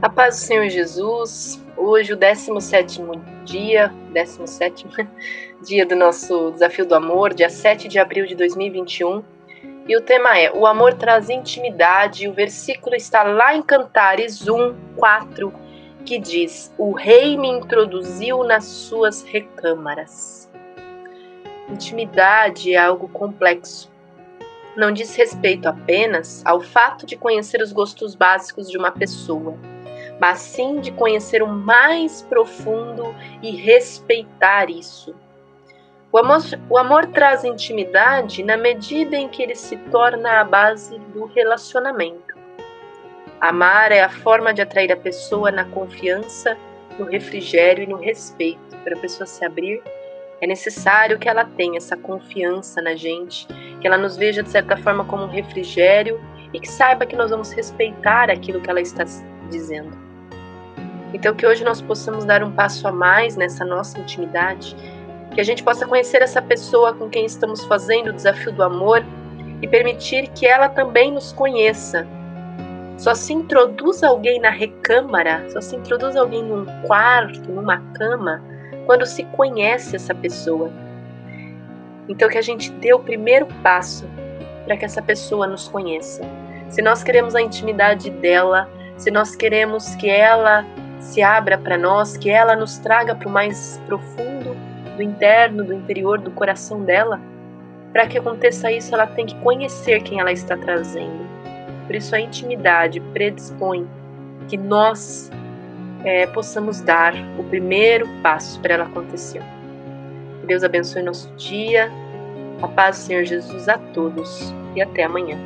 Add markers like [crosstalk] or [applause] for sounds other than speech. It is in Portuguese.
A paz do Senhor Jesus, hoje o 17 dia, 17 [laughs] dia do nosso Desafio do Amor, dia 7 de abril de 2021. E o tema é: O amor traz intimidade. O versículo está lá em Cantares 1, 4, que diz: O rei me introduziu nas suas recâmaras. Intimidade é algo complexo. Não diz respeito apenas ao fato de conhecer os gostos básicos de uma pessoa mas sim de conhecer o mais profundo e respeitar isso. O amor, o amor traz intimidade na medida em que ele se torna a base do relacionamento. Amar é a forma de atrair a pessoa na confiança, no refrigério e no respeito. Para a pessoa se abrir, é necessário que ela tenha essa confiança na gente, que ela nos veja de certa forma como um refrigério e que saiba que nós vamos respeitar aquilo que ela está dizendo. Então, que hoje nós possamos dar um passo a mais nessa nossa intimidade, que a gente possa conhecer essa pessoa com quem estamos fazendo o desafio do amor e permitir que ela também nos conheça. Só se introduz alguém na recâmara, só se introduz alguém num quarto, numa cama, quando se conhece essa pessoa. Então, que a gente dê o primeiro passo para que essa pessoa nos conheça. Se nós queremos a intimidade dela, se nós queremos que ela se abra para nós, que ela nos traga para o mais profundo do interno, do interior, do coração dela. Para que aconteça isso, ela tem que conhecer quem ela está trazendo. Por isso, a intimidade predispõe que nós é, possamos dar o primeiro passo para ela acontecer. Que Deus abençoe nosso dia. A paz do Senhor Jesus a todos e até amanhã.